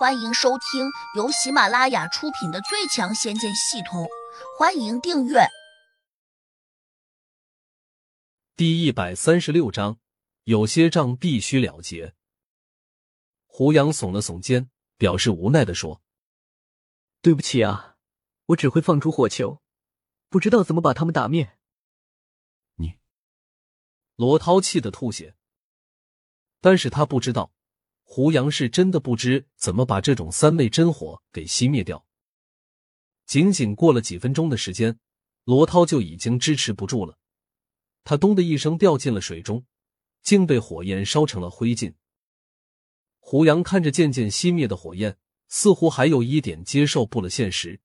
欢迎收听由喜马拉雅出品的《最强仙剑系统》，欢迎订阅。第一百三十六章，有些账必须了结。胡杨耸了耸肩，表示无奈的说：“对不起啊，我只会放出火球，不知道怎么把他们打灭。”你，罗涛气得吐血，但是他不知道。胡杨是真的不知怎么把这种三昧真火给熄灭掉。仅仅过了几分钟的时间，罗涛就已经支持不住了，他咚的一声掉进了水中，竟被火焰烧成了灰烬。胡杨看着渐渐熄灭的火焰，似乎还有一点接受不了现实。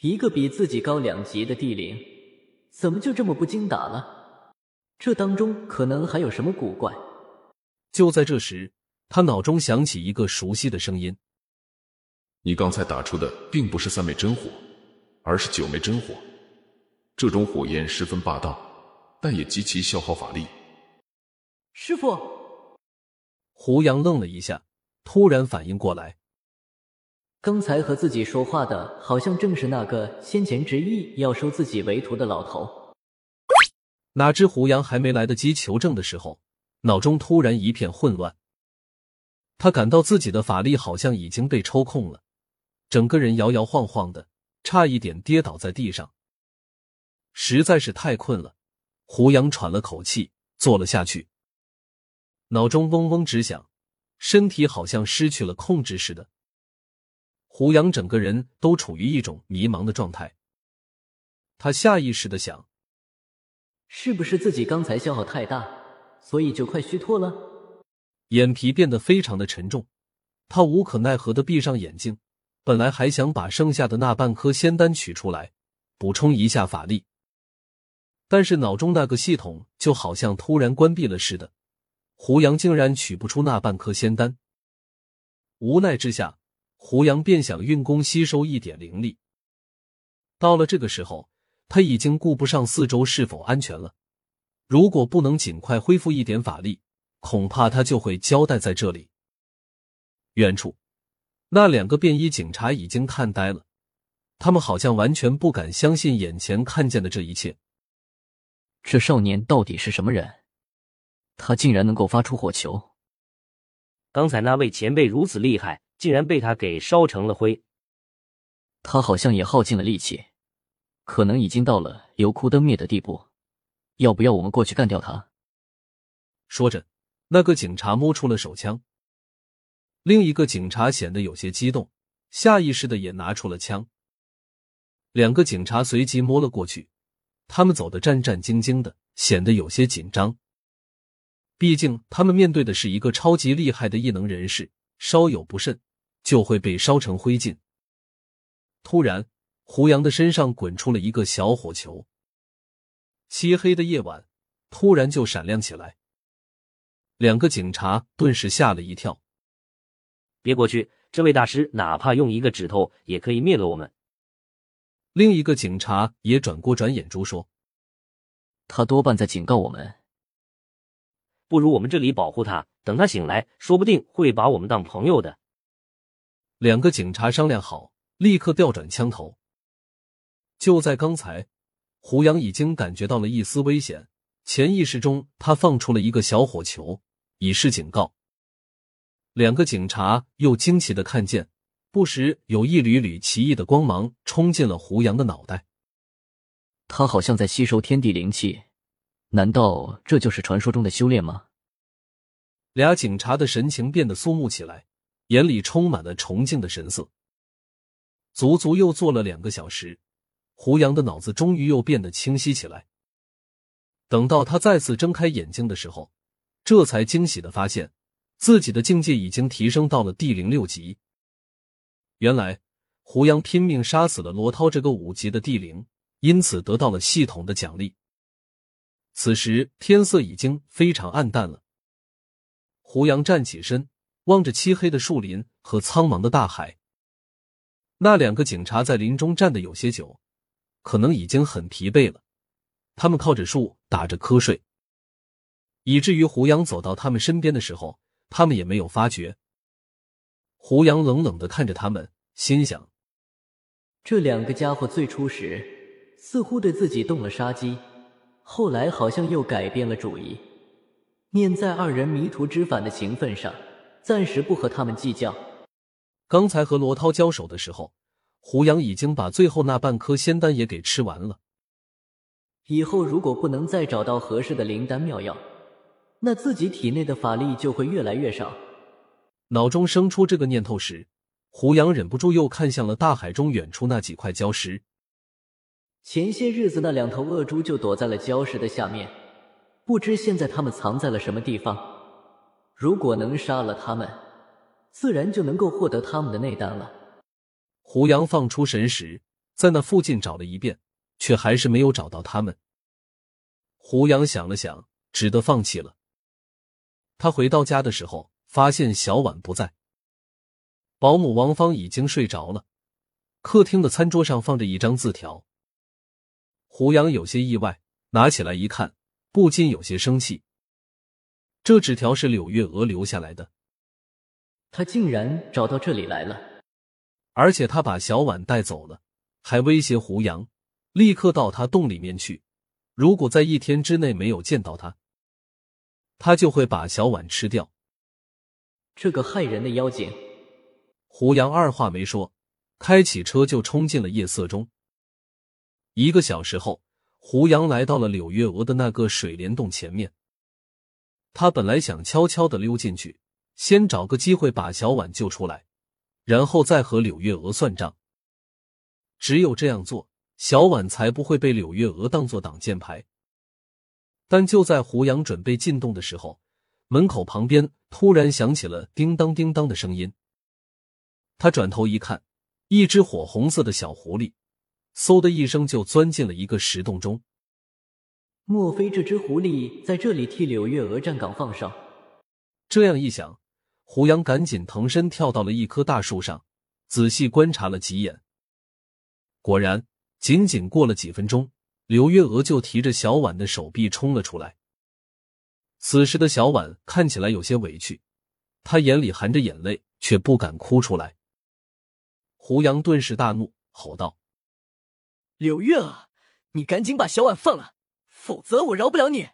一个比自己高两级的地灵，怎么就这么不经打了？这当中可能还有什么古怪？就在这时。他脑中响起一个熟悉的声音：“你刚才打出的并不是三昧真火，而是九昧真火。这种火焰十分霸道，但也极其消耗法力。”师傅，胡杨愣了一下，突然反应过来，刚才和自己说话的好像正是那个先前执意要收自己为徒的老头。哪知胡杨还没来得及求证的时候，脑中突然一片混乱。他感到自己的法力好像已经被抽空了，整个人摇摇晃晃的，差一点跌倒在地上。实在是太困了，胡杨喘了口气，坐了下去。脑中嗡嗡直响，身体好像失去了控制似的。胡杨整个人都处于一种迷茫的状态。他下意识的想：是不是自己刚才消耗太大，所以就快虚脱了？眼皮变得非常的沉重，他无可奈何的闭上眼睛。本来还想把剩下的那半颗仙丹取出来，补充一下法力，但是脑中那个系统就好像突然关闭了似的。胡杨竟然取不出那半颗仙丹，无奈之下，胡杨便想运功吸收一点灵力。到了这个时候，他已经顾不上四周是否安全了。如果不能尽快恢复一点法力，恐怕他就会交代在这里。远处，那两个便衣警察已经看呆了，他们好像完全不敢相信眼前看见的这一切。这少年到底是什么人？他竟然能够发出火球！刚才那位前辈如此厉害，竟然被他给烧成了灰。他好像也耗尽了力气，可能已经到了油枯灯灭的地步。要不要我们过去干掉他？说着。那个警察摸出了手枪，另一个警察显得有些激动，下意识的也拿出了枪。两个警察随即摸了过去，他们走得战战兢兢的，显得有些紧张。毕竟他们面对的是一个超级厉害的异能人士，稍有不慎就会被烧成灰烬。突然，胡杨的身上滚出了一个小火球，漆黑的夜晚突然就闪亮起来。两个警察顿时吓了一跳。别过去，这位大师哪怕用一个指头也可以灭了我们。另一个警察也转过转眼珠说：“他多半在警告我们，不如我们这里保护他，等他醒来，说不定会把我们当朋友的。”两个警察商量好，立刻调转枪头。就在刚才，胡杨已经感觉到了一丝危险，潜意识中他放出了一个小火球。以示警告。两个警察又惊奇的看见，不时有一缕缕奇异的光芒冲进了胡杨的脑袋。他好像在吸收天地灵气，难道这就是传说中的修炼吗？俩警察的神情变得肃穆起来，眼里充满了崇敬的神色。足足又坐了两个小时，胡杨的脑子终于又变得清晰起来。等到他再次睁开眼睛的时候，这才惊喜的发现，自己的境界已经提升到了地灵六级。原来，胡杨拼命杀死了罗涛这个五级的地灵，因此得到了系统的奖励。此时天色已经非常暗淡了。胡杨站起身，望着漆黑的树林和苍茫的大海。那两个警察在林中站的有些久，可能已经很疲惫了，他们靠着树打着瞌睡。以至于胡杨走到他们身边的时候，他们也没有发觉。胡杨冷冷的看着他们，心想：这两个家伙最初时似乎对自己动了杀机，后来好像又改变了主意。念在二人迷途知返的情分上，暂时不和他们计较。刚才和罗涛交手的时候，胡杨已经把最后那半颗仙丹也给吃完了。以后如果不能再找到合适的灵丹妙药，那自己体内的法力就会越来越少。脑中生出这个念头时，胡杨忍不住又看向了大海中远处那几块礁石。前些日子那两头恶猪就躲在了礁石的下面，不知现在他们藏在了什么地方。如果能杀了他们，自然就能够获得他们的内丹了。胡杨放出神识，在那附近找了一遍，却还是没有找到他们。胡杨想了想，只得放弃了。他回到家的时候，发现小婉不在，保姆王芳已经睡着了。客厅的餐桌上放着一张字条。胡杨有些意外，拿起来一看，不禁有些生气。这纸条是柳月娥留下来的，他竟然找到这里来了，而且他把小婉带走了，还威胁胡杨立刻到他洞里面去，如果在一天之内没有见到他。他就会把小婉吃掉。这个害人的妖精！胡杨二话没说，开起车就冲进了夜色中。一个小时后，胡杨来到了柳月娥的那个水帘洞前面。他本来想悄悄的溜进去，先找个机会把小婉救出来，然后再和柳月娥算账。只有这样做，小婉才不会被柳月娥当做挡箭牌。但就在胡杨准备进洞的时候，门口旁边突然响起了叮当叮当的声音。他转头一看，一只火红色的小狐狸，嗖的一声就钻进了一个石洞中。莫非这只狐狸在这里替柳月娥站岗放哨？这样一想，胡杨赶紧腾身跳到了一棵大树上，仔细观察了几眼。果然，仅仅过了几分钟。刘月娥就提着小婉的手臂冲了出来。此时的小婉看起来有些委屈，她眼里含着眼泪，却不敢哭出来。胡杨顿时大怒，吼道：“柳月娥，你赶紧把小婉放了，否则我饶不了你！”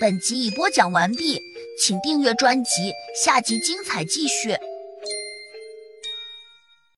本集已播讲完毕，请订阅专辑，下集精彩继续。